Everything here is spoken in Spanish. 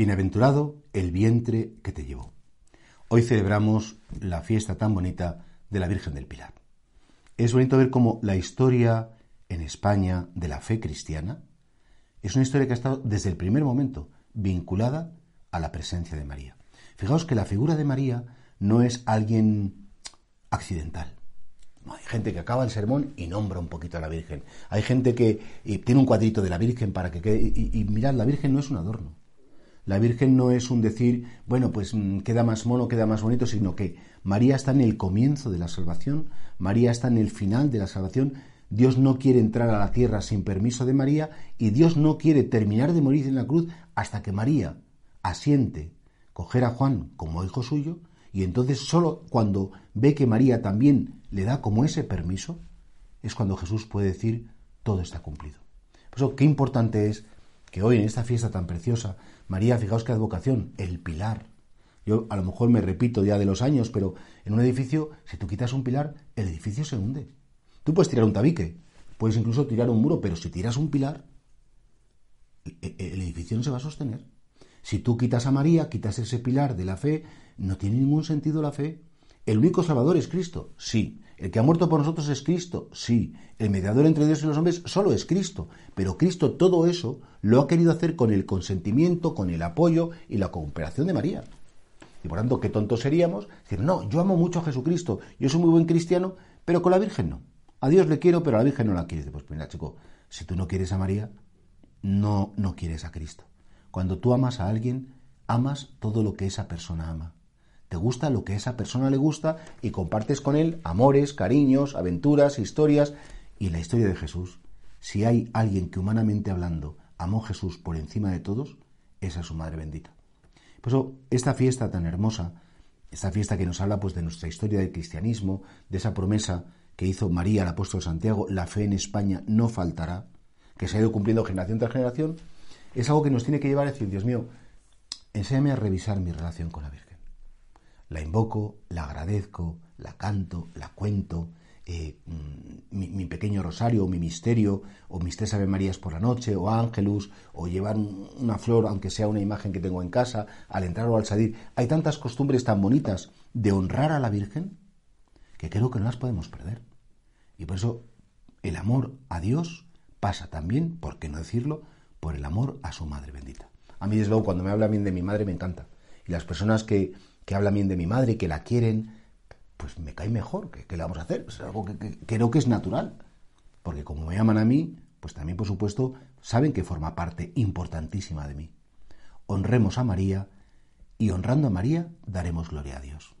Bienaventurado el vientre que te llevó. Hoy celebramos la fiesta tan bonita de la Virgen del Pilar. Es bonito ver cómo la historia en España de la fe cristiana es una historia que ha estado desde el primer momento vinculada a la presencia de María. Fijaos que la figura de María no es alguien accidental. hay gente que acaba el sermón y nombra un poquito a la Virgen. Hay gente que tiene un cuadrito de la Virgen para que quede. Y, y mirad, la Virgen no es un adorno. La Virgen no es un decir, bueno, pues mm, queda más mono, queda más bonito, sino que María está en el comienzo de la salvación, María está en el final de la salvación, Dios no quiere entrar a la tierra sin permiso de María y Dios no quiere terminar de morir en la cruz hasta que María asiente coger a Juan como hijo suyo y entonces solo cuando ve que María también le da como ese permiso es cuando Jesús puede decir todo está cumplido. Por eso qué importante es que hoy en esta fiesta tan preciosa, María, fijaos qué advocación, el pilar. Yo a lo mejor me repito ya de los años, pero en un edificio, si tú quitas un pilar, el edificio se hunde. Tú puedes tirar un tabique, puedes incluso tirar un muro, pero si tiras un pilar, e, e, el edificio no se va a sostener. Si tú quitas a María, quitas ese pilar de la fe, no tiene ningún sentido la fe. ¿El único Salvador es Cristo? Sí. ¿El que ha muerto por nosotros es Cristo? Sí. ¿El mediador entre Dios y los hombres solo es Cristo? Pero Cristo todo eso lo ha querido hacer con el consentimiento, con el apoyo y la cooperación de María. Y por tanto, qué tontos seríamos decir, no, yo amo mucho a Jesucristo, yo soy muy buen cristiano, pero con la Virgen no. A Dios le quiero, pero a la Virgen no la quieres. Pues mira, chico, si tú no quieres a María, no, no quieres a Cristo. Cuando tú amas a alguien, amas todo lo que esa persona ama. Te gusta lo que a esa persona le gusta y compartes con él amores, cariños, aventuras, historias y la historia de Jesús. Si hay alguien que humanamente hablando amó Jesús por encima de todos, esa es su Madre bendita. Por eso, esta fiesta tan hermosa, esta fiesta que nos habla pues de nuestra historia del cristianismo, de esa promesa que hizo María, el apóstol Santiago, la fe en España no faltará, que se ha ido cumpliendo generación tras generación, es algo que nos tiene que llevar a decir, Dios mío, enséñame a revisar mi relación con la Virgen. La invoco, la agradezco, la canto, la cuento, eh, mm, mi, pequeño rosario, o mi misterio, o mis tres Ave Marías por la noche, o ángelus, o llevar una flor, aunque sea una imagen que tengo en casa, al entrar o al salir. Hay tantas costumbres tan bonitas de honrar a la Virgen que creo que no las podemos perder. Y por eso el amor a Dios pasa también, por qué no decirlo, por el amor a su Madre bendita. A mí, desde luego, cuando me habla bien de mi madre, me encanta. Y las personas que, que hablan bien de mi madre que la quieren, pues me cae mejor. ¿Qué, le vamos a hacer? Es algo que, creo que es natural. Porque como me aman a mí, pues también, por supuesto, saben que forma parte importantísima de mí. Honremos a María y honrando a María daremos gloria a Dios.